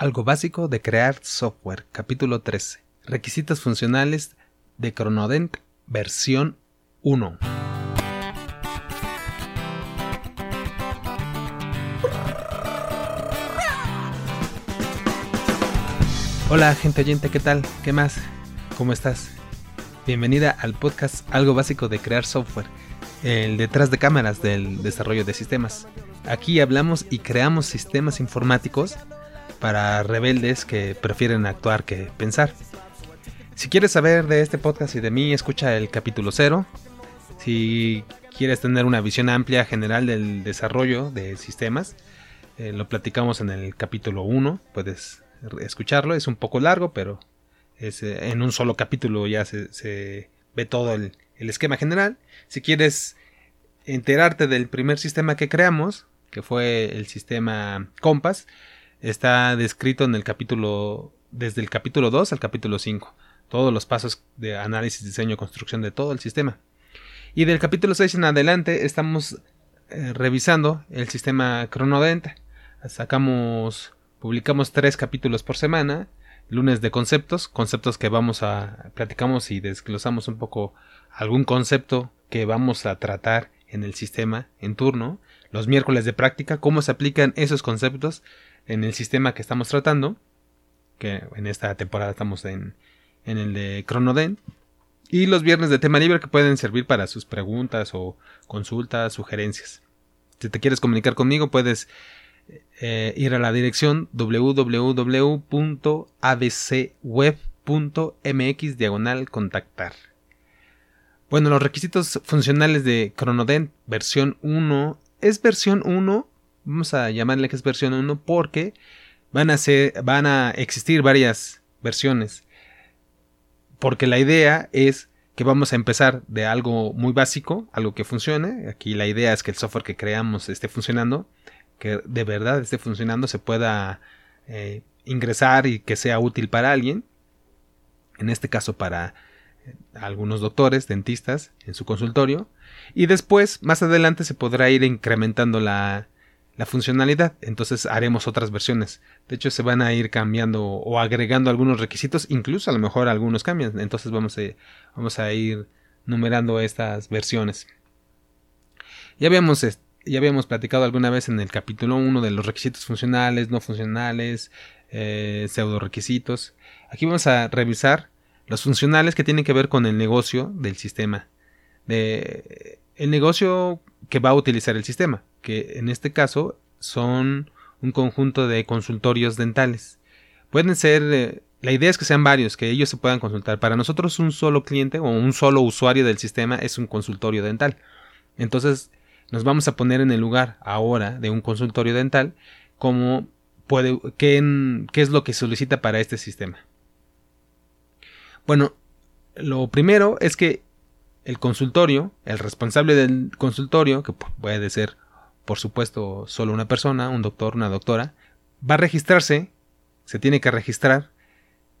Algo básico de crear software, capítulo 13. Requisitos funcionales de Chronodent, versión 1. Hola gente oyente, ¿qué tal? ¿Qué más? ¿Cómo estás? Bienvenida al podcast Algo básico de crear software, el detrás de cámaras del desarrollo de sistemas. Aquí hablamos y creamos sistemas informáticos para rebeldes que prefieren actuar que pensar. Si quieres saber de este podcast y de mí, escucha el capítulo 0. Si quieres tener una visión amplia general del desarrollo de sistemas, eh, lo platicamos en el capítulo 1. Puedes escucharlo, es un poco largo, pero es, eh, en un solo capítulo ya se, ve todo el, el esquema general. Si quieres enterarte del primer sistema que creamos, que fue el sistema Compass, está descrito en el capítulo, desde el capítulo 2 al capítulo 5, todos los pasos de análisis, diseño, construcción de todo el sistema. Y del capítulo 6 en adelante estamos eh, revisando el sistema Chronodent. Sacamos, publicamos tres capítulos por semana, lunes de conceptos, conceptos que vamos a platicamos y desglosamos un poco algún concepto que vamos a tratar en el sistema en turno, los miércoles de práctica, cómo se aplican esos conceptos en el sistema que estamos tratando, que en esta temporada estamos en, en el de Chronodent, y los viernes de tema libre que pueden servir para sus preguntas o consultas, sugerencias. Si te quieres comunicar conmigo, puedes eh, ir a la dirección www.abcweb.mx diagonal contactar. Bueno, los requisitos funcionales de Chronodent versión 1 es versión 1 vamos a llamarle que es versión 1 porque van a, ser, van a existir varias versiones. Porque la idea es que vamos a empezar de algo muy básico, algo que funcione. Aquí la idea es que el software que creamos esté funcionando, que de verdad esté funcionando, se pueda eh, ingresar y que sea útil para alguien. En este caso para eh, algunos doctores, dentistas, en su consultorio. Y después, más adelante, se podrá ir incrementando la, la funcionalidad. Entonces haremos otras versiones. De hecho, se van a ir cambiando o agregando algunos requisitos, incluso a lo mejor algunos cambian. Entonces vamos a, vamos a ir numerando estas versiones. Ya habíamos, ya habíamos platicado alguna vez en el capítulo 1 de los requisitos funcionales, no funcionales, eh, pseudo requisitos. Aquí vamos a revisar los funcionales que tienen que ver con el negocio del sistema. El negocio que va a utilizar el sistema que en este caso son un conjunto de consultorios dentales. Pueden ser, eh, la idea es que sean varios, que ellos se puedan consultar. Para nosotros un solo cliente o un solo usuario del sistema es un consultorio dental. Entonces nos vamos a poner en el lugar ahora de un consultorio dental como puede, qué, qué es lo que solicita para este sistema. Bueno, lo primero es que el consultorio, el responsable del consultorio, que puede ser por supuesto solo una persona, un doctor, una doctora, va a registrarse, se tiene que registrar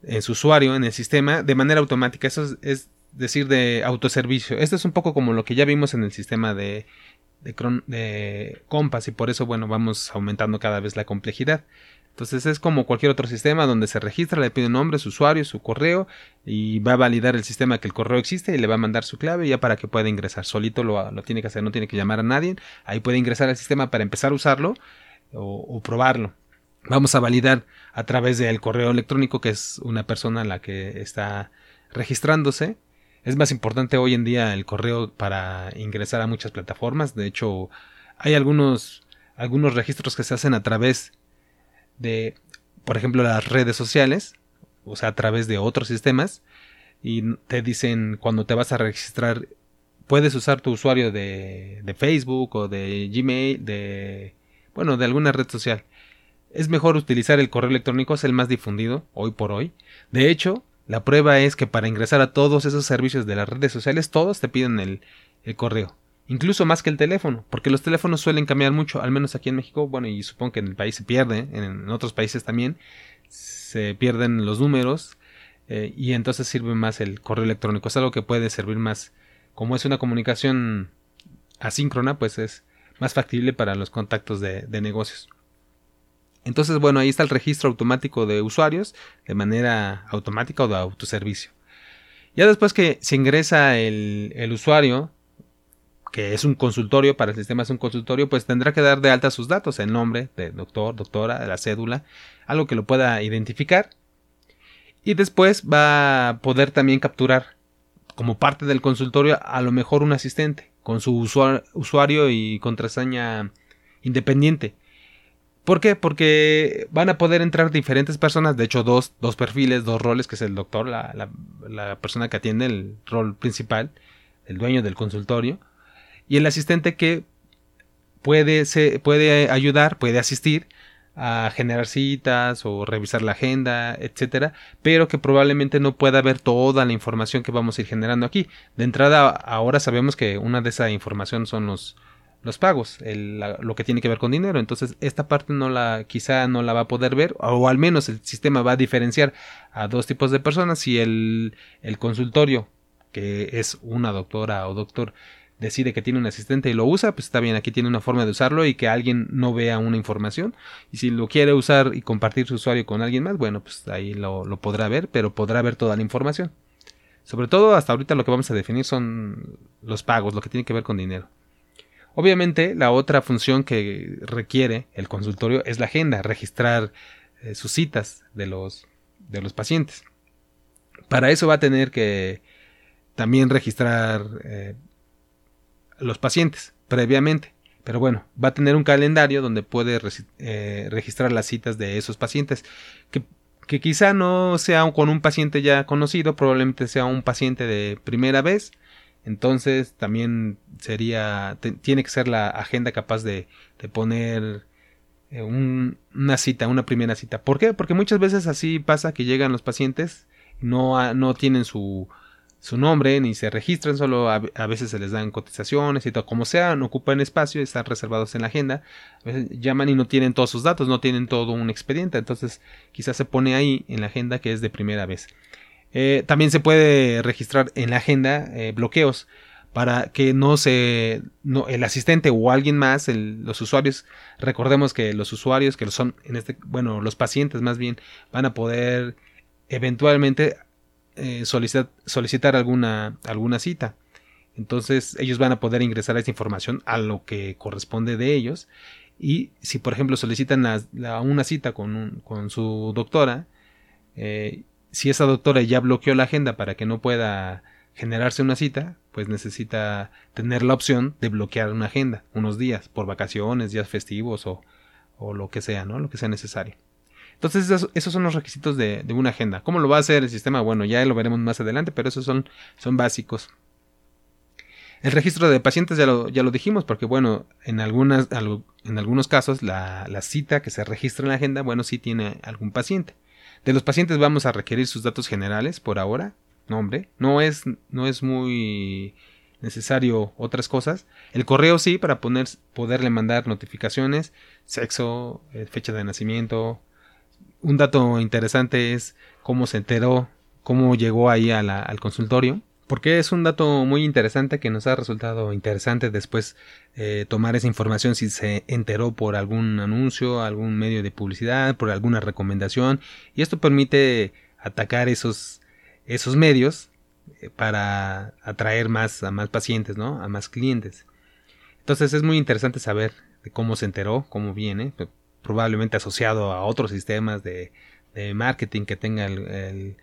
en su usuario, en el sistema, de manera automática. Eso es, decir, de autoservicio. Esto es un poco como lo que ya vimos en el sistema de, de, de Compass y por eso, bueno, vamos aumentando cada vez la complejidad. Entonces es como cualquier otro sistema donde se registra, le pide un nombre, su usuario, su correo y va a validar el sistema que el correo existe y le va a mandar su clave ya para que pueda ingresar. Solito lo, tiene que hacer, no tiene que llamar a nadie. Ahí puede ingresar al sistema para empezar a usarlo o, probarlo. Vamos a validar a través del correo electrónico que es una persona la que está registrándose. Es más importante hoy en día el correo para ingresar a muchas plataformas. De hecho, hay algunos, algunos registros que se hacen a través de, por ejemplo, las redes sociales, o sea, a través de otros sistemas, y te dicen cuando te vas a registrar, puedes usar tu usuario de, de Facebook o de Gmail, de, bueno, de alguna red social. Es mejor utilizar el correo electrónico, es el más difundido hoy por hoy. De hecho, la prueba es que para ingresar a todos esos servicios de las redes sociales, todos te piden el, el correo incluso más que el teléfono, porque los teléfonos suelen cambiar mucho, al menos aquí en México, bueno, y supongo que en el país se pierde, en, otros países también, se pierden los números eh, y entonces sirve más el correo electrónico, es algo que puede servir más, como es una comunicación asíncrona, pues es más factible para los contactos de, negocios. Entonces, bueno, ahí está el registro automático de usuarios de manera automática o de autoservicio. Ya después que se ingresa el, el usuario, que es un consultorio, para el sistema es un consultorio, pues tendrá que dar de alta sus datos, el nombre de doctor, doctora, la cédula, algo que lo pueda identificar. Y después va a poder también capturar como parte del consultorio a lo mejor un asistente con su usuario y contraseña independiente. ¿Por qué? Porque van a poder entrar diferentes personas, de hecho dos, dos perfiles, dos roles, que es el doctor, la, la persona que atiende el rol principal, el dueño del consultorio, y el asistente que puede, se, puede ayudar, puede asistir a generar citas o revisar la agenda, etcétera, pero que probablemente no pueda ver toda la información que vamos a ir generando aquí. De entrada, ahora sabemos que una de esa información son los, los pagos, lo que tiene que ver con dinero. Entonces, esta parte no la, quizá no la va a poder ver, o al menos el sistema va a diferenciar a dos tipos de personas. Si el, el consultorio, que es una doctora o doctor, decide que tiene un asistente y lo usa, pues está bien, aquí tiene una forma de usarlo y que alguien no vea una información. Y si lo quiere usar y compartir su usuario con alguien más, bueno, pues ahí lo, podrá ver, pero podrá ver toda la información. Sobre todo hasta ahorita lo que vamos a definir son los pagos, lo que tiene que ver con dinero. Obviamente, la otra función que requiere el consultorio es la agenda, registrar eh, sus citas de los, de los pacientes. Para eso va a tener que también registrar eh, los pacientes previamente. Pero bueno, va a tener un calendario donde puede eh, registrar las citas de esos pacientes. Que, quizá no sea con un paciente ya conocido, probablemente sea un paciente de primera vez. Entonces también sería, tiene que ser la agenda capaz de, de poner eh, una cita, una primera cita. ¿Por qué? Porque muchas veces así pasa que llegan los pacientes, no, no tienen su, su nombre ni se registran, solo a, veces se les dan cotizaciones y todo, como sea, no ocupan espacio, están reservados en la agenda, a veces llaman y no tienen todos sus datos, no tienen todo un expediente, entonces quizás se pone ahí en la agenda que es de primera vez. Eh, también se puede registrar en la agenda eh, bloqueos para que no se no, el asistente o alguien más los usuarios recordemos que los usuarios que son en este bueno los pacientes más bien van a poder eventualmente eh, solicitar, alguna, alguna cita. Entonces ellos van a poder ingresar esa información a lo que corresponde de ellos. Y si por ejemplo solicitan una cita con, con, su doctora, eh, si esa doctora ya bloqueó la agenda para que no pueda generarse una cita, pues necesita tener la opción de bloquear una agenda unos días por vacaciones, días festivos o, o lo que sea, ¿no? Lo que sea necesario. Entonces esos, son los requisitos de, una agenda. ¿Cómo lo va a hacer el sistema? Bueno, ya lo veremos más adelante, pero esos son, son básicos. El registro de pacientes ya lo, ya lo dijimos, porque bueno, en, algunas, en algunos casos la, cita que se registra en la agenda, bueno, sí tiene algún paciente. De los pacientes vamos a requerir sus datos generales por ahora, nombre. No es, no es muy necesario otras cosas. El correo sí, para poner, poderle mandar notificaciones, sexo, eh, fecha de nacimiento, un dato interesante es cómo se enteró, cómo llegó ahí al consultorio, porque es un dato muy interesante que nos ha resultado interesante después eh, tomar esa información si se enteró por algún anuncio, algún medio de publicidad, por alguna recomendación, y esto permite atacar esos, esos medios eh, para atraer más a más pacientes, ¿no? A más clientes. Entonces es muy interesante saber de cómo se enteró, cómo viene, probablemente asociado a otros sistemas de, marketing que tenga el,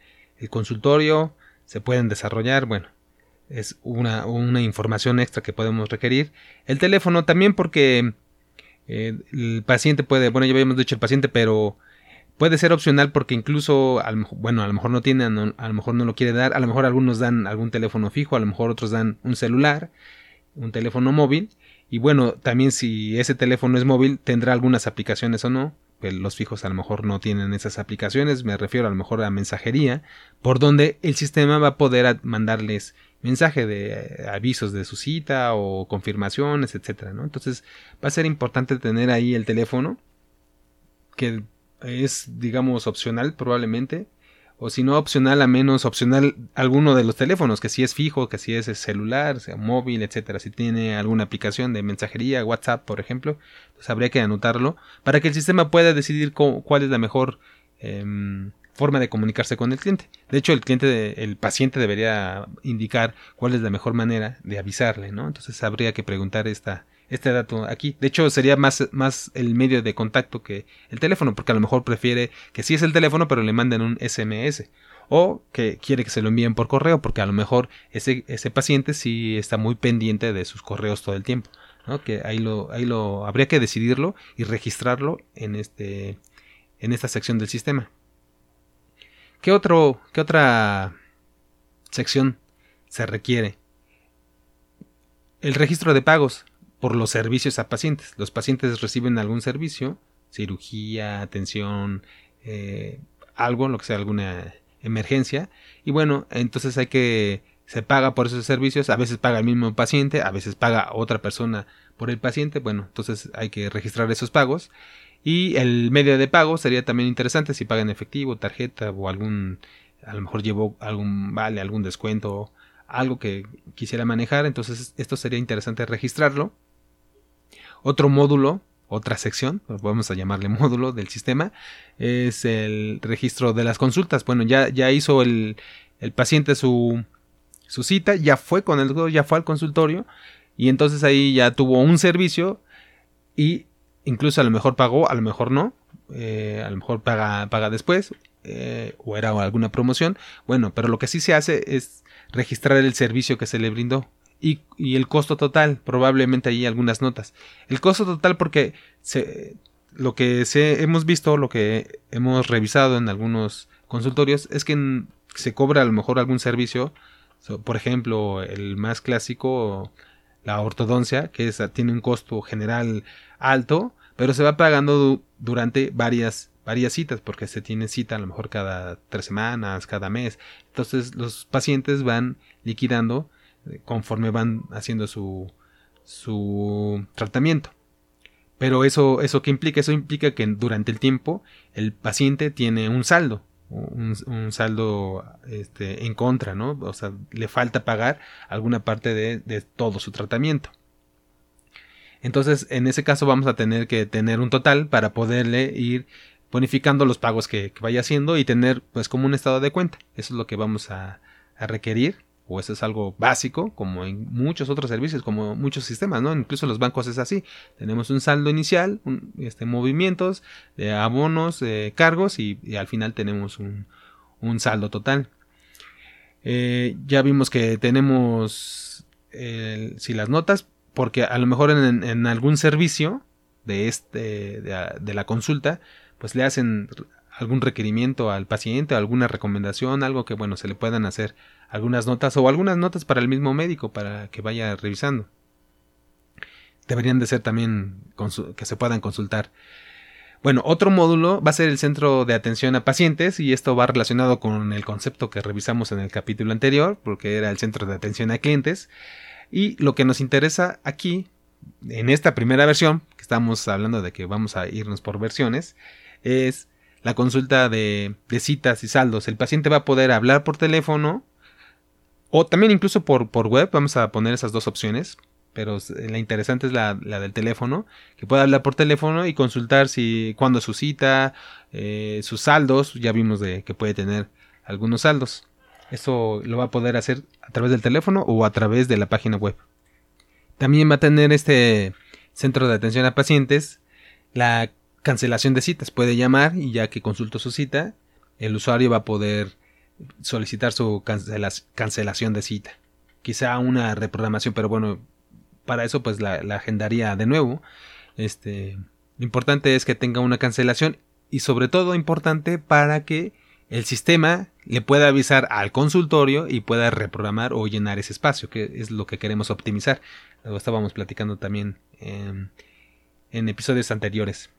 consultorio, se pueden desarrollar, bueno, es una, información extra que podemos requerir. El teléfono también porque eh, el paciente puede, bueno, ya habíamos dicho el paciente, pero puede ser opcional porque incluso, bueno, a lo mejor no tiene, a lo mejor no lo quiere dar, a lo mejor algunos dan algún teléfono fijo, a lo mejor otros dan un celular, un teléfono móvil y bueno, también si ese teléfono es móvil, tendrá algunas aplicaciones o no. Los fijos a lo mejor no tienen esas aplicaciones, me refiero a lo mejor a mensajería, por donde el sistema va a poder mandarles mensaje de eh, avisos de su cita o confirmaciones, etcétera, ¿no? Entonces va a ser importante tener ahí el teléfono, que es, digamos, opcional probablemente, o si no opcional, a menos opcional alguno de los teléfonos, que si es fijo, que si es celular, sea móvil, etcétera. Si tiene alguna aplicación de mensajería, WhatsApp, por ejemplo, pues habría que anotarlo para que el sistema pueda decidir cuál es la mejor em, forma de comunicarse con el cliente. De hecho, el cliente, el paciente debería indicar cuál es la mejor manera de avisarle, ¿no? Entonces habría que preguntar esta, este dato aquí. De hecho, sería más, más el medio de contacto que el teléfono, porque a lo mejor prefiere que sí es el teléfono, pero le manden un SMS. O que quiere que se lo envíen por correo, porque a lo mejor ese, ese paciente sí está muy pendiente de sus correos todo el tiempo. ¿no? Que ahí lo, ahí lo habría que decidirlo y registrarlo en este en esta sección del sistema. ¿Qué otro, qué otra sección se requiere? El registro de pagos por los servicios a pacientes. Los pacientes reciben algún servicio, cirugía, atención, eh, algo, lo que sea, alguna emergencia. Y bueno, entonces hay que se paga por esos servicios, a veces paga el mismo paciente, a veces paga otra persona por el paciente, bueno, entonces hay que registrar esos pagos. Y el medio de pago sería también interesante si paga en efectivo, tarjeta o algún, a lo mejor llevó algún vale, algún descuento, algo que quisiera manejar, entonces esto sería interesante registrarlo. Otro módulo, otra sección, vamos a llamarle módulo del sistema, es el registro de las consultas. Bueno, ya, ya hizo el, el paciente su, su cita, ya fue con el ya fue al consultorio y entonces ahí ya tuvo un servicio y incluso a lo mejor pagó, a lo mejor no, eh, a lo mejor paga, paga después eh, o era alguna promoción. Bueno, pero lo que sí se hace es registrar el servicio que se le brindó y, el costo total, probablemente ahí algunas notas. El costo total porque se, lo que se, hemos visto, lo que hemos revisado en algunos consultorios es que se cobra a lo mejor algún servicio, por ejemplo, el más clásico, la ortodoncia, que tiene un costo general alto, pero se va pagando durante varias varias citas porque se tiene cita a lo mejor cada tres semanas, cada mes. Entonces los pacientes van liquidando conforme van haciendo su, su tratamiento. Pero eso, eso que implica, eso implica que durante el tiempo el paciente tiene un saldo, un, saldo este, en contra, ¿no? O sea, le falta pagar alguna parte de, de todo su tratamiento. Entonces, en ese caso vamos a tener que tener un total para poderle ir bonificando los pagos que, vaya haciendo y tener pues como un estado de cuenta. Eso es lo que vamos a, requerir o eso es algo básico, como en muchos otros servicios, como muchos sistemas, ¿no? Incluso los bancos es así. Tenemos un saldo inicial, este, movimientos, de abonos, cargos y, al final tenemos un, saldo total. Eh, ya vimos que tenemos si las notas, porque a lo mejor en, algún servicio de, este, de, la consulta, pues le hacen algún requerimiento al paciente, alguna recomendación, algo que bueno, se le puedan hacer algunas notas o algunas notas para el mismo médico para que vaya revisando. Deberían de ser también que se puedan consultar. Bueno, otro módulo va a ser el centro de atención a pacientes y esto va relacionado con el concepto que revisamos en el capítulo anterior, porque era el centro de atención a clientes. Y lo que nos interesa aquí, en esta primera versión, que estamos hablando de que vamos a irnos por versiones, es la consulta de, citas y saldos. El paciente va a poder hablar por teléfono o también incluso por, por web. Vamos a poner esas dos opciones. Pero la interesante es la, del teléfono, que puede hablar por teléfono y consultar si cuándo su cita, eh, sus saldos, ya vimos de que puede tener algunos saldos. Eso lo va a poder hacer a través del teléfono o a través de la página web. También va a tener este centro de atención a pacientes la cancelación de citas. Puede llamar y ya que consultó su cita, el usuario va a poder solicitar su cancelación de cita. Quizá una reprogramación, pero bueno, para eso pues la, agendaría de nuevo. Este, lo importante es que tenga una cancelación y sobre todo importante para que el sistema le pueda avisar al consultorio y pueda reprogramar o llenar ese espacio, que es lo que queremos optimizar. Lo estábamos platicando también en, episodios anteriores.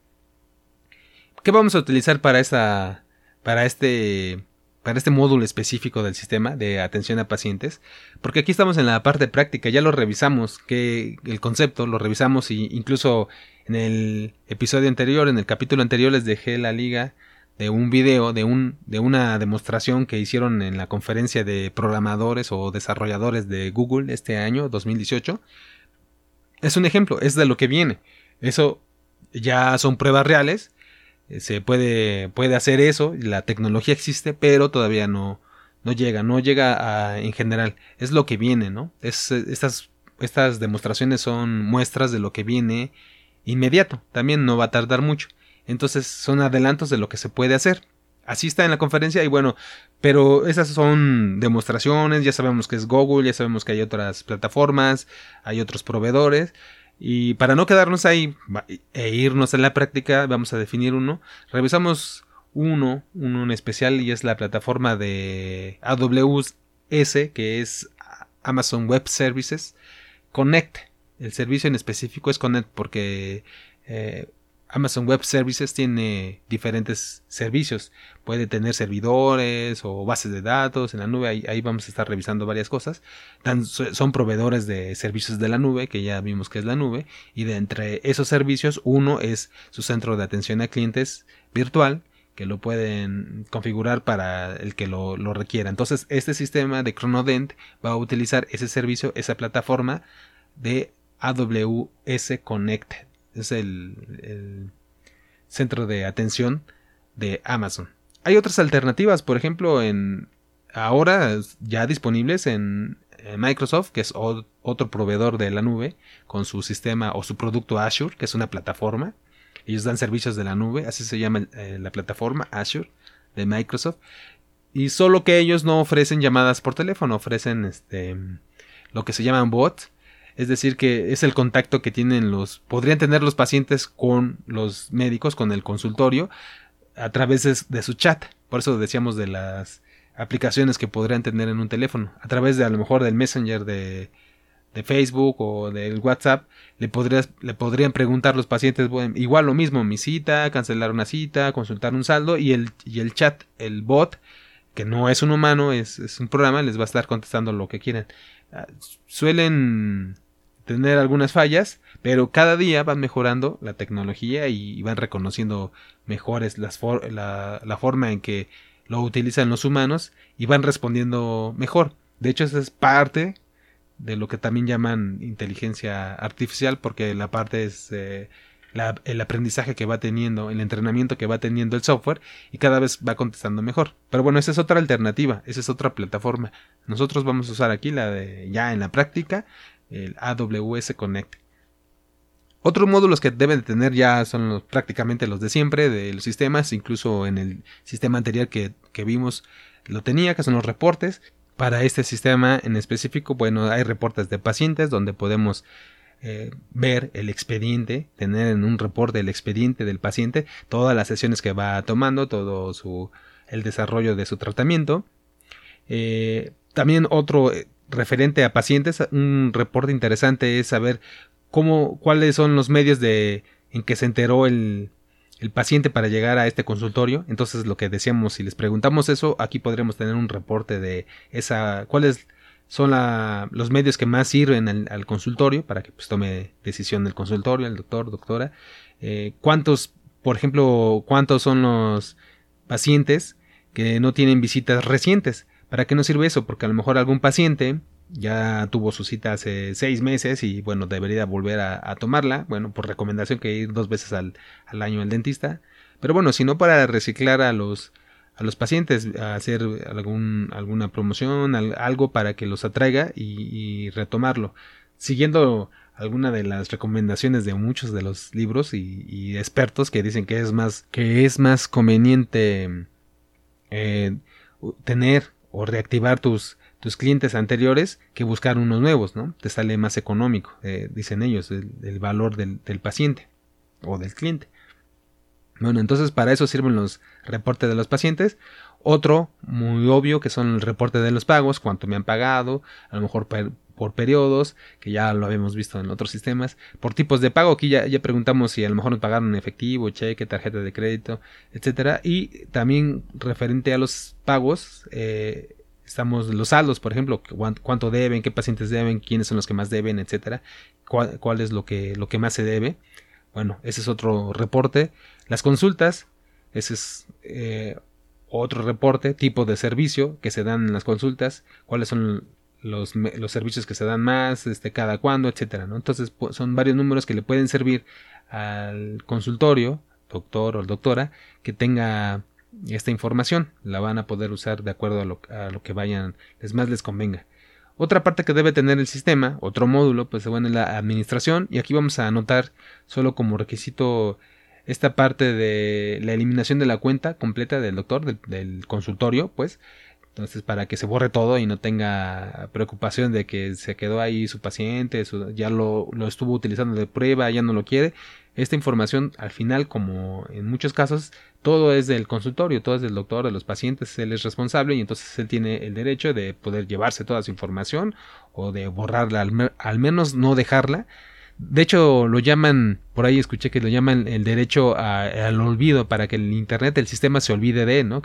¿Qué vamos a utilizar para esta, para este, para este módulo específico del sistema de atención a pacientes? Porque aquí estamos en la parte práctica, ya lo revisamos, que el concepto lo revisamos y incluso en el episodio anterior, en el capítulo anterior les dejé la liga de un video, de, un, de una demostración que hicieron en la conferencia de programadores o desarrolladores de Google este año, 2018. Es un ejemplo, es de lo que viene. Eso ya son pruebas reales. Eh, se puede, puede hacer eso, la tecnología existe, pero todavía no, no llega, no llega a, en general. Es lo que viene, ¿no? Es, estas, estas demostraciones son muestras de lo que viene inmediato. También no va a tardar mucho. Entonces son adelantos de lo que se puede hacer. Así está en la conferencia y bueno, pero esas son demostraciones, ya sabemos que es Google, ya sabemos que hay otras plataformas, hay otros proveedores y para no quedarnos ahí e irnos a la práctica, vamos a definir uno. Revisamos uno, uno en especial y es la plataforma de AWS que es Amazon Web Services Connect. El servicio en específico es Connect porque eh, Amazon Web Services tiene diferentes servicios. Puede tener servidores o bases de datos en la nube. Ahí, vamos a estar revisando varias cosas. son proveedores de servicios de la nube, que ya vimos que es la nube. Y de entre esos servicios, uno es su centro de atención a clientes virtual, que lo pueden configurar para el que lo, lo requiera. Entonces, este sistema de Chronodent va a utilizar ese servicio, esa plataforma de AWS Connect. Es el, centro de atención de Amazon. Hay otras alternativas, por ejemplo, en ahora ya disponibles en, Microsoft, que es otro proveedor de la nube, con su sistema o su producto Azure, que es una plataforma. Ellos dan servicios de la nube, así se llama eh, la plataforma Azure de Microsoft. Y solo que ellos no ofrecen llamadas por teléfono, ofrecen este lo que se llaman bots. Es decir, que es el contacto que tienen los, podrían tener los pacientes con los médicos, con el consultorio, a través de, su chat. Por eso decíamos de las aplicaciones que podrían tener en un teléfono. A través de a lo mejor del Messenger de, de Facebook o del WhatsApp, le, podrías, le podrían preguntar los pacientes, igual lo mismo, mi cita, cancelar una cita, consultar un saldo y el, y el chat, el bot, que no es un humano, es, es un programa, les va a estar contestando lo que quieran. Ah, suelen tener algunas fallas, pero cada día van mejorando la tecnología y van reconociendo mejores las la, forma en que lo utilizan los humanos y van respondiendo mejor. De hecho, esa es parte de lo que también llaman inteligencia artificial, porque la parte es eh, el aprendizaje que va teniendo, el entrenamiento que va teniendo el software y cada vez va contestando mejor. Pero bueno, esa es otra alternativa, esa es otra plataforma. Nosotros vamos a usar aquí la de ya en la práctica, el AWS Connect. Otros módulos que deben de tener ya son prácticamente los de siempre de los sistemas, incluso en el sistema anterior que, que vimos lo tenía, que son los reportes. Para este sistema en específico, bueno, hay reportes de pacientes donde podemos eh, ver el expediente, tener en un reporte el expediente del paciente, todas las sesiones que va tomando, todo su, el desarrollo de su tratamiento. Eh, también otro eh, referente a pacientes, un reporte interesante es saber cómo, cuáles son los medios de en que se enteró el, el paciente para llegar a este consultorio. Entonces, lo que decíamos, si les preguntamos eso, aquí podremos tener un reporte de esa, cuáles son los medios que más sirven al, consultorio para que pues, tome decisión el consultorio, el doctor, doctora. Eh, cuántos, por ejemplo, cuántos son los pacientes que no tienen visitas recientes. ¿Para qué nos sirve eso? Porque a lo mejor algún paciente ya tuvo su cita hace seis meses y bueno, debería volver a, tomarla. Bueno, por recomendación que ir dos veces al, año al dentista. Pero bueno, si no para reciclar a los, a los pacientes, hacer algún, alguna promoción, algo para que los atraiga y, retomarlo. Siguiendo alguna de las recomendaciones de muchos de los libros y, expertos que dicen que es más, que es más conveniente eh, tener o reactivar tus tus clientes anteriores que buscar unos nuevos, ¿no? Te sale más económico, eh, dicen ellos, el, valor del, paciente o del cliente. Bueno, entonces para eso sirven los reportes de los pacientes. Otro muy obvio que son el reporte de los pagos, cuánto me han pagado, a lo mejor por periodos, que ya lo habíamos visto en otros sistemas, por tipos de pago, aquí ya, preguntamos si a lo mejor nos pagaron en efectivo, cheque, tarjeta de crédito, etcétera, y también referente a los pagos, eh, estamos los saldos, por ejemplo, cuánto deben, qué pacientes deben, quiénes son los que más deben, etcétera, cuál, es lo que, lo que más se debe. Bueno, ese es otro reporte. Las consultas, Ese es eh, otro reporte, tipo de servicio que se dan en las consultas, cuáles son los, servicios que se dan más, este, cada cuándo, etcétera, ¿no? Entonces son varios números que le pueden servir al consultorio, doctor o doctora, que tenga esta información. La van a poder usar de acuerdo a lo, a lo que vayan, les más les convenga. Otra parte que debe tener el sistema, otro módulo, pues bueno, es la administración. Y aquí vamos a anotar solo como requisito esta parte de la eliminación de la cuenta completa del doctor, del, consultorio, pues. Entonces, para que se borre todo y no tenga preocupación de que se quedó ahí su paciente, ya lo, lo, estuvo utilizando de prueba, ya no lo quiere. Esta información, al final, como en muchos casos, todo es del consultorio, todo es del doctor, de los pacientes, él es responsable y entonces él tiene el derecho de poder llevarse toda su información o de borrarla, al, menos no dejarla. De hecho, lo llaman, por ahí escuché que lo llaman el derecho al olvido para que el Internet, el sistema se olvide de, ¿no?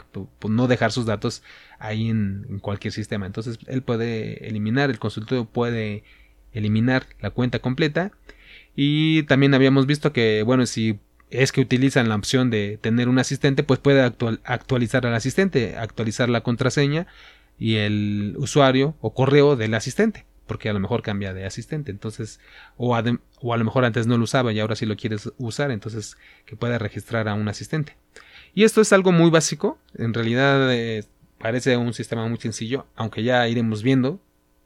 No dejar sus datos ahí en, en cualquier sistema. Entonces, él puede eliminar, el consultorio puede eliminar la cuenta completa. Y también habíamos visto que, bueno, si es que utilizan la opción de tener un asistente, pues puede actualizar al asistente, actualizar la contraseña y el usuario o correo del asistente, porque a lo mejor cambia de asistente, entonces, o a, o a lo mejor antes no lo usaba y ahora sí lo quieres usar, entonces que pueda registrar a un asistente. Y esto es algo muy básico, en realidad eh, parece un sistema muy sencillo, aunque ya iremos viendo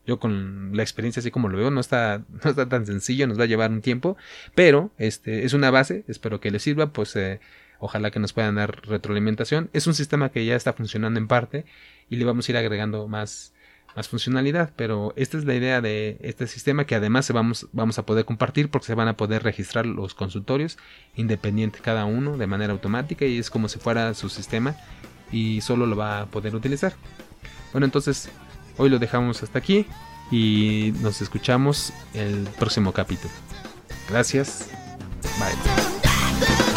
yo con la experiencia así como lo veo, no está, no está tan sencillo, nos va a llevar un tiempo, pero este es una base, espero que les sirva, pues eh, ojalá que nos puedan dar retroalimentación. Es un sistema que ya está funcionando en parte y le vamos a ir agregando más, más funcionalidad, pero esta es la idea de este sistema que además vamos, vamos a poder compartir porque se van a poder registrar los consultorios independiente cada uno de manera automática y es como si fuera su sistema y solo lo va a poder utilizar. Bueno, entonces Hoy lo dejamos hasta aquí y nos escuchamos el próximo capítulo. Gracias. Bye.